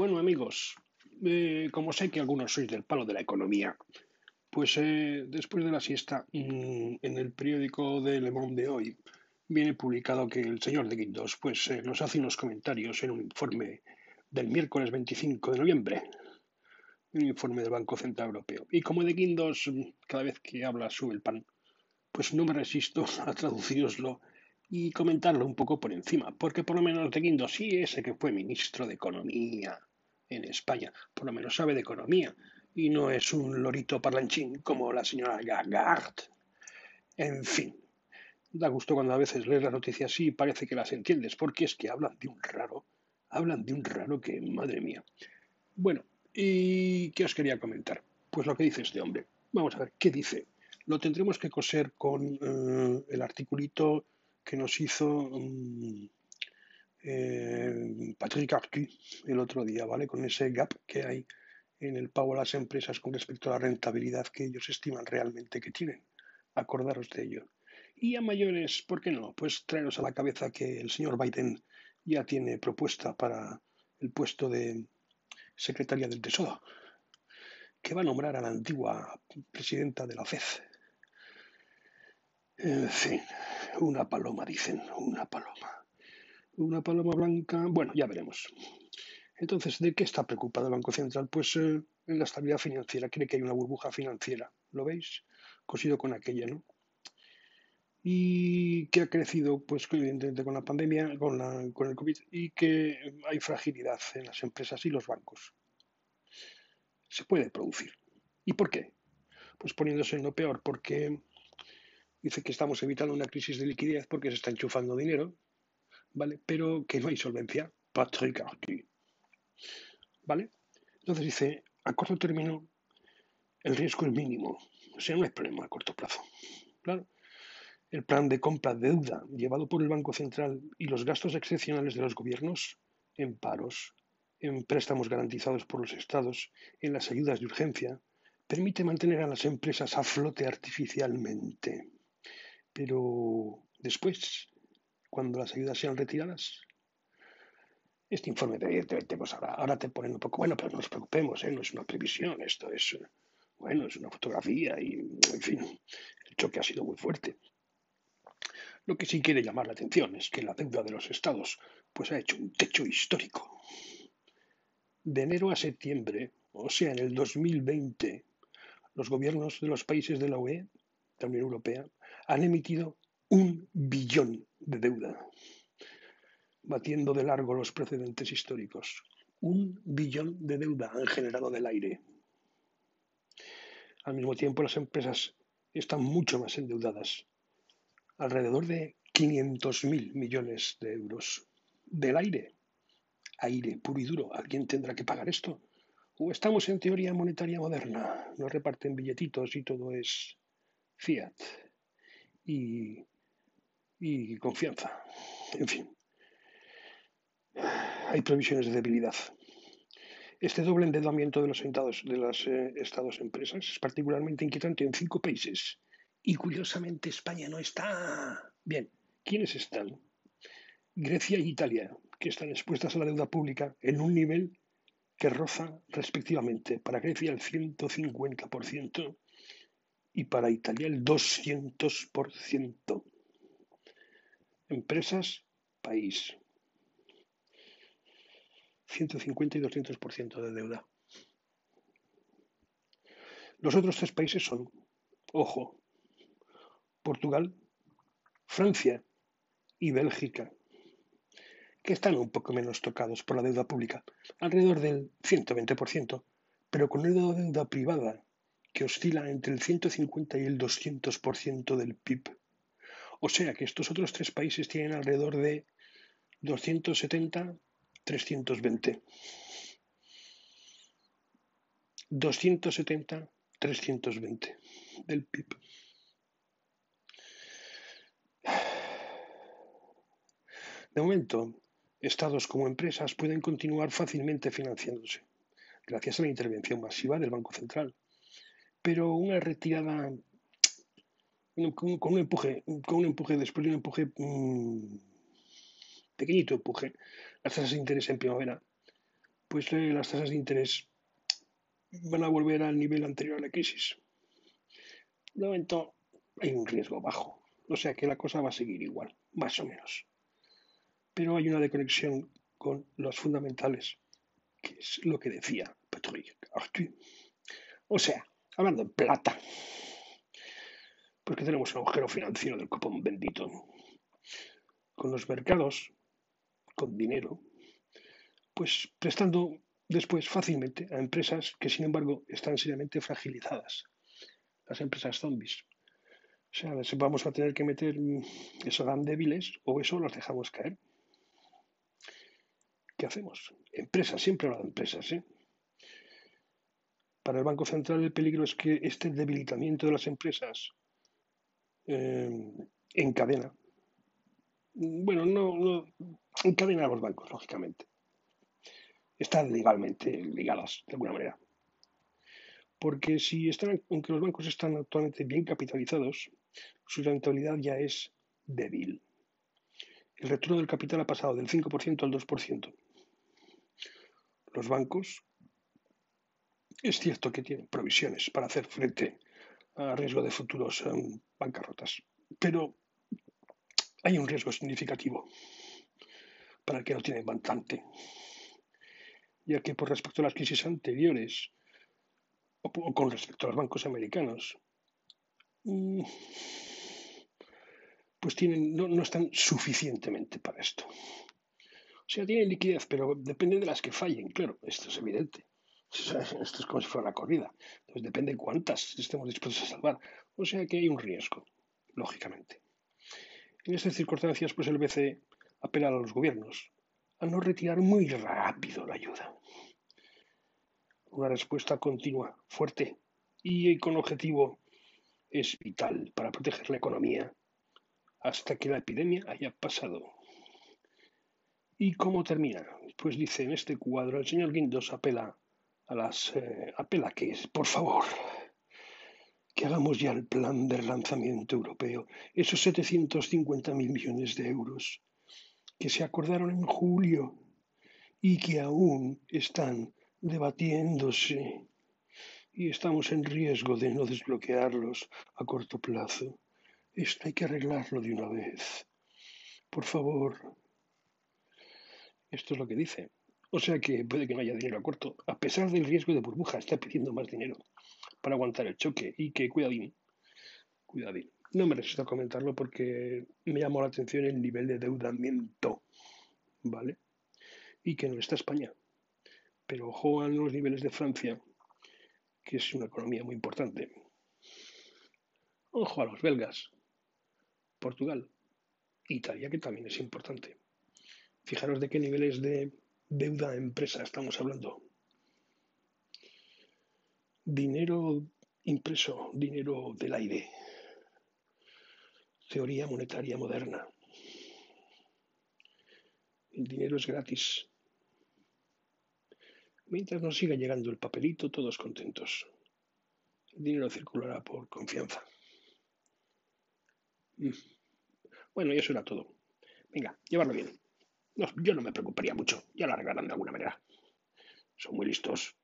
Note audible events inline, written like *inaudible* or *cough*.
Bueno, amigos, eh, como sé que algunos sois del palo de la economía, pues eh, después de la siesta, mmm, en el periódico de Le Monde de hoy, viene publicado que el señor de Guindos pues, eh, nos hace unos comentarios en un informe del miércoles 25 de noviembre, un informe del Banco Central Europeo. Y como de Guindos, cada vez que habla sube el pan, pues no me resisto *laughs* a traduciroslo y comentarlo un poco por encima, porque por lo menos de Guindos, sí, ese que fue ministro de Economía en España, por lo menos sabe de economía y no es un lorito parlanchín como la señora Lagarde. En fin, da gusto cuando a veces lees las noticias y parece que las entiendes, porque es que hablan de un raro, hablan de un raro que, madre mía. Bueno, ¿y qué os quería comentar? Pues lo que dice este hombre. Vamos a ver, ¿qué dice? Lo tendremos que coser con uh, el articulito que nos hizo um, eh, Patrick Artu el otro día, ¿vale? Con ese gap que hay en el pago a las empresas con respecto a la rentabilidad que ellos estiman realmente que tienen. Acordaros de ello. Y a mayores, ¿por qué no? Pues traeros a la cabeza que el señor Biden ya tiene propuesta para el puesto de secretaria del Tesoro, que va a nombrar a la antigua presidenta de la FED. En fin, una paloma, dicen, una paloma una paloma blanca. Bueno, ya veremos. Entonces, ¿de qué está preocupado el Banco Central? Pues eh, en la estabilidad financiera. Cree que hay una burbuja financiera. ¿Lo veis? Cosido con aquella, ¿no? Y que ha crecido, pues evidentemente con la pandemia, con, la, con el COVID, y que hay fragilidad en las empresas y los bancos. Se puede producir. ¿Y por qué? Pues poniéndose en lo peor, porque dice que estamos evitando una crisis de liquidez porque se está enchufando dinero, ¿vale? Pero que no hay solvencia. Patrick Arty. ¿Vale? Entonces dice, a corto término, el riesgo es mínimo. O sea, no hay problema a corto plazo. Claro. El plan de compra de deuda llevado por el Banco Central y los gastos excepcionales de los gobiernos en paros, en préstamos garantizados por los estados, en las ayudas de urgencia, permite mantener a las empresas a flote artificialmente. Pero después, cuando las ayudas sean retiradas. Este informe de, pues ahora, ahora te ponen un poco, bueno, pero no nos preocupemos, ¿eh? no es una previsión, esto es, bueno, es una fotografía y, en fin, el choque ha sido muy fuerte. Lo que sí quiere llamar la atención es que la deuda de los estados pues ha hecho un techo histórico. De enero a septiembre, o sea, en el 2020, los gobiernos de los países de la UE, de la Unión Europea, han emitido un billón de deuda, batiendo de largo los precedentes históricos. Un billón de deuda han generado del aire. Al mismo tiempo, las empresas están mucho más endeudadas, alrededor de 500.000 millones de euros del aire. Aire puro y duro. ¿Alguien tendrá que pagar esto? ¿O estamos en teoría monetaria moderna? Nos reparten billetitos y todo es fiat. Y y confianza. En fin, hay previsiones de debilidad. Este doble endeudamiento de los estados, de las eh, estados empresas es particularmente inquietante en cinco países. Y curiosamente España no está. Bien, ¿quiénes están? Grecia e Italia, que están expuestas a la deuda pública en un nivel que roza respectivamente para Grecia el 150% y para Italia el 200%. Empresas, país. 150 y 200% de deuda. Los otros tres países son, ojo, Portugal, Francia y Bélgica, que están un poco menos tocados por la deuda pública, alrededor del 120%, pero con una deuda privada que oscila entre el 150 y el 200% del PIB. O sea que estos otros tres países tienen alrededor de 270, 320. 270, 320 del PIB. De momento, estados como empresas pueden continuar fácilmente financiándose, gracias a la intervención masiva del Banco Central. Pero una retirada con, un empuje, con un empuje, después de un empuje, mmm, pequeñito empuje, las tasas de interés en primavera, pues eh, las tasas de interés van a volver al nivel anterior a la crisis. De momento hay un riesgo bajo, o sea que la cosa va a seguir igual, más o menos. Pero hay una desconexión con los fundamentales, que es lo que decía Patrick. O sea, hablando de plata, porque tenemos un agujero financiero del copón bendito. Con los mercados, con dinero, pues prestando después fácilmente a empresas que sin embargo están seriamente fragilizadas, las empresas zombies. O sea, vamos a tener que meter eso dan débiles o eso las dejamos caer. ¿Qué hacemos? Empresas, siempre hablo de empresas. ¿eh? Para el Banco Central el peligro es que este debilitamiento de las empresas eh, encadena. Bueno, no, no encadena a los bancos, lógicamente están legalmente ligadas de alguna manera. Porque si están, aunque los bancos están actualmente bien capitalizados, su rentabilidad ya es débil. El retorno del capital ha pasado del 5% al 2%. Los bancos es cierto que tienen provisiones para hacer frente a riesgo de futuros bancarrotas, pero hay un riesgo significativo para el que no tienen bastante ya que por respecto a las crisis anteriores, o, con respecto a los bancos americanos, mm, pues tienen, no, están suficientemente para esto. O sea, tienen liquidez, pero depende de las que fallen, claro, esto es evidente. *laughs* Esto es como si fuera una corrida. Entonces depende cuántas estemos dispuestos a salvar. O sea que hay un riesgo, lógicamente. En estas circunstancias, pues el BCE apela a los gobiernos a no retirar muy rápido la ayuda. Una respuesta continua, fuerte y con objetivo es vital para proteger la economía hasta que la epidemia haya pasado. ¿Y cómo termina? Pues dice en este cuadro el señor Guindos apela a las eh, apela que es, por favor, que hagamos ya el plan de relanzamiento europeo, esos 750 mil millones de euros que se acordaron en julio y que aún están debatiéndose y estamos en riesgo de no desbloquearlos a corto plazo. Esto hay que arreglarlo de una vez. Por favor. Esto es lo que dice. O sea que puede que no haya dinero a corto. A pesar del riesgo de burbuja, está pidiendo más dinero para aguantar el choque y que cuidadín. Cuidadín. No me resisto a comentarlo porque me llamó la atención el nivel de endeudamiento, ¿vale? Y que no está España. Pero ojo a los niveles de Francia, que es una economía muy importante. Ojo a los belgas, Portugal, Italia, que también es importante. Fijaros de qué niveles de deuda empresa estamos hablando. Dinero impreso, dinero del aire teoría monetaria moderna. El dinero es gratis. Mientras nos siga llegando el papelito, todos contentos. El dinero circulará por confianza. Mm. Bueno, y eso era todo. Venga, llevarlo bien. yo no me preocuparía mucho. Ya lo arreglarán de alguna manera. Son muy listos.